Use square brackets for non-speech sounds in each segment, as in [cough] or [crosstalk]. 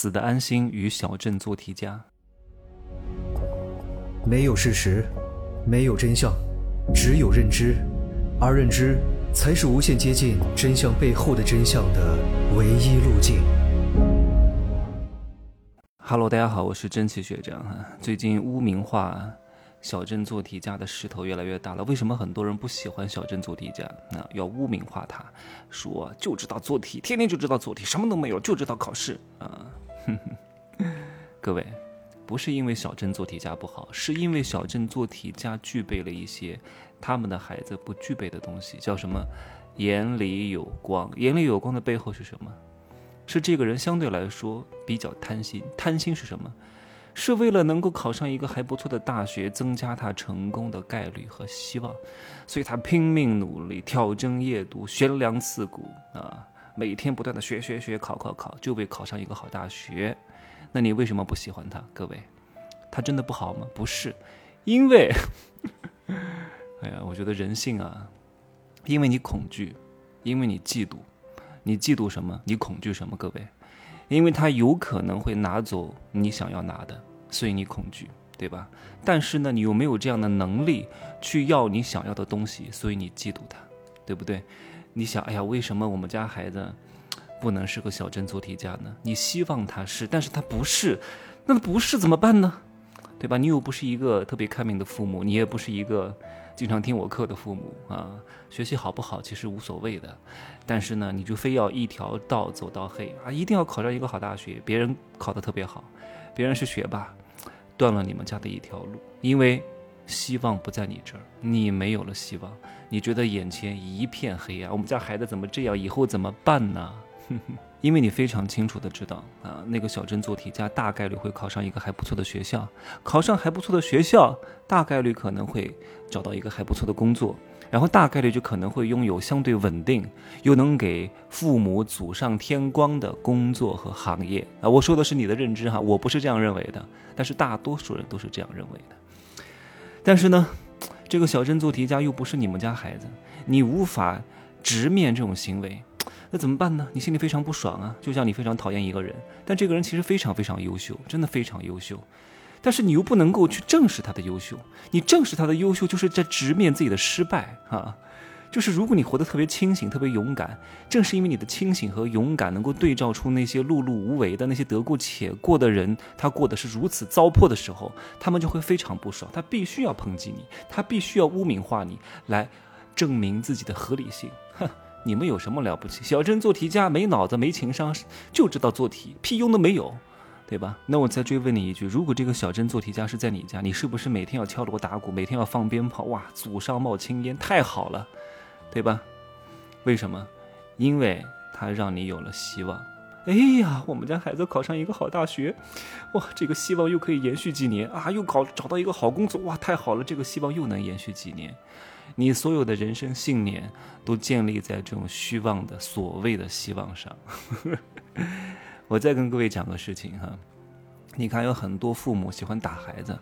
死的安心与小镇做题家。没有事实，没有真相，只有认知，而认知才是无限接近真相背后的真相的唯一路径。Hello，大家好，我是真奇学长哈。最近污名化小镇做题家的势头越来越大了。为什么很多人不喜欢小镇做题家？那，要污名化他，说就知道做题，天天就知道做题，什么都没有，就知道考试啊。[laughs] 各位，不是因为小镇做题家不好，是因为小镇做题家具备了一些他们的孩子不具备的东西，叫什么？眼里有光。眼里有光的背后是什么？是这个人相对来说比较贪心。贪心是什么？是为了能够考上一个还不错的大学，增加他成功的概率和希望，所以他拼命努力，挑灯夜读，悬梁刺股啊。每天不断的学学学，考考考，就为考上一个好大学。那你为什么不喜欢他？各位，他真的不好吗？不是，因为，[laughs] 哎呀，我觉得人性啊，因为你恐惧，因为你嫉妒，你嫉妒什么？你恐惧什么？各位，因为他有可能会拿走你想要拿的，所以你恐惧，对吧？但是呢，你又没有这样的能力去要你想要的东西，所以你嫉妒他，对不对？你想，哎呀，为什么我们家孩子不能是个小镇做题家呢？你希望他是，但是他不是，那不是怎么办呢？对吧？你又不是一个特别开明的父母，你也不是一个经常听我课的父母啊。学习好不好其实无所谓的，但是呢，你就非要一条道走到黑啊，一定要考上一个好大学。别人考得特别好，别人是学霸，断了你们家的一条路，因为。希望不在你这儿，你没有了希望，你觉得眼前一片黑暗。我们家孩子怎么这样？以后怎么办呢？[laughs] 因为你非常清楚的知道啊，那个小镇做题家大概率会考上一个还不错的学校，考上还不错的学校，大概率可能会找到一个还不错的工作，然后大概率就可能会拥有相对稳定又能给父母祖上添光的工作和行业啊。我说的是你的认知哈，我不是这样认为的，但是大多数人都是这样认为的。但是呢，这个小镇做题家又不是你们家孩子，你无法直面这种行为，那怎么办呢？你心里非常不爽啊，就像你非常讨厌一个人，但这个人其实非常非常优秀，真的非常优秀，但是你又不能够去正视他的优秀，你正视他的优秀，就是在直面自己的失败啊。就是如果你活得特别清醒、特别勇敢，正是因为你的清醒和勇敢，能够对照出那些碌碌无为的那些得过且过的人，他过的是如此糟粕的时候，他们就会非常不爽，他必须要抨击你，他必须要污名化你，来证明自己的合理性。哼，你们有什么了不起？小镇做题家没脑子、没情商，就知道做题，屁用都没有，对吧？那我再追问你一句：如果这个小镇做题家是在你家，你是不是每天要敲锣打鼓，每天要放鞭炮？哇，祖上冒青烟，太好了！对吧？为什么？因为他让你有了希望。哎呀，我们家孩子考上一个好大学，哇，这个希望又可以延续几年啊！又考找到一个好工作，哇，太好了，这个希望又能延续几年。你所有的人生信念都建立在这种虚妄的所谓的希望上。[laughs] 我再跟各位讲个事情哈，你看有很多父母喜欢打孩子，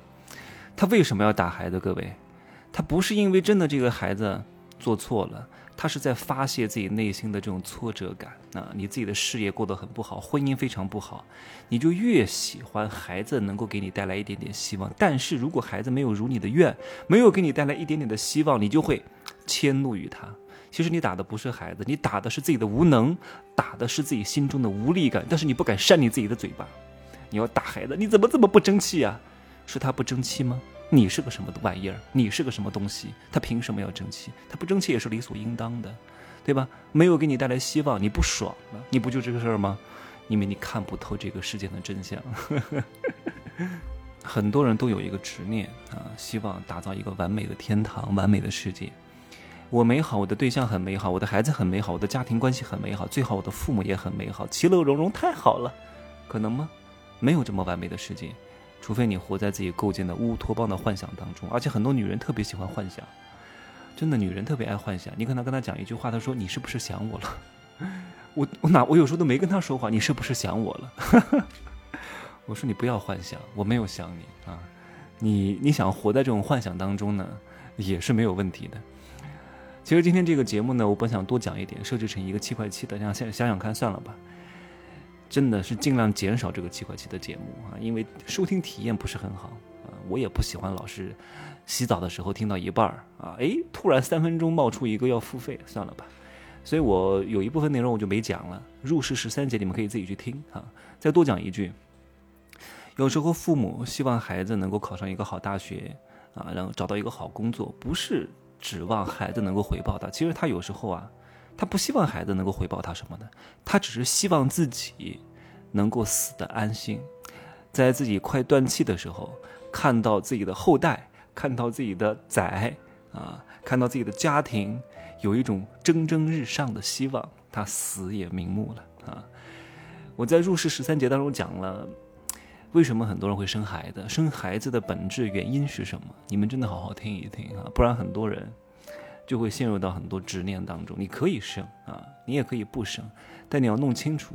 他为什么要打孩子？各位，他不是因为真的这个孩子。做错了，他是在发泄自己内心的这种挫折感啊！你自己的事业过得很不好，婚姻非常不好，你就越喜欢孩子能够给你带来一点点希望。但是如果孩子没有如你的愿，没有给你带来一点点的希望，你就会迁怒于他。其实你打的不是孩子，你打的是自己的无能，打的是自己心中的无力感。但是你不敢扇你自己的嘴巴，你要打孩子，你怎么这么不争气啊？是他不争气吗？你是个什么玩意儿？你是个什么东西？他凭什么要争气？他不争气也是理所应当的，对吧？没有给你带来希望，你不爽了？你不就这个事儿吗？因为你看不透这个世界的真相。[laughs] 很多人都有一个执念啊，希望打造一个完美的天堂、完美的世界。我美好，我的对象很美好，我的孩子很美好，我的家庭关系很美好，最好我的父母也很美好，其乐融融，太好了。可能吗？没有这么完美的世界。除非你活在自己构建的乌托邦的幻想当中，而且很多女人特别喜欢幻想，真的女人特别爱幻想。你可能跟她讲一句话，她说：“你是不是想我了？” [laughs] 我我哪我有时候都没跟她说话，你是不是想我了？[laughs] 我说你不要幻想，我没有想你啊。你你想活在这种幻想当中呢，也是没有问题的。其实今天这个节目呢，我本想多讲一点，设置成一个七块七的，想想想想看，算了吧。真的是尽量减少这个七块七的节目啊，因为收听体验不是很好啊。我也不喜欢老是洗澡的时候听到一半儿啊，哎，突然三分钟冒出一个要付费，算了吧。所以我有一部分内容我就没讲了。入世十三节你们可以自己去听啊。再多讲一句，有时候父母希望孩子能够考上一个好大学啊，然后找到一个好工作，不是指望孩子能够回报他，其实他有时候啊。他不希望孩子能够回报他什么的，他只是希望自己能够死得安心，在自己快断气的时候，看到自己的后代，看到自己的崽啊，看到自己的家庭有一种蒸蒸日上的希望，他死也瞑目了啊！我在入世十三节当中讲了，为什么很多人会生孩子，生孩子的本质原因是什么？你们真的好好听一听啊，不然很多人。就会陷入到很多执念当中。你可以生啊，你也可以不生，但你要弄清楚，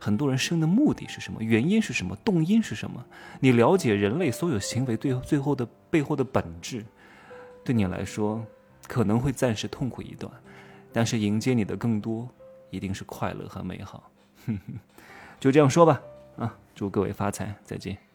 很多人生的目的是什么，原因是什么，动因是什么。你了解人类所有行为最最后的背后的本质，对你来说可能会暂时痛苦一段，但是迎接你的更多一定是快乐和美好。[laughs] 就这样说吧，啊，祝各位发财，再见。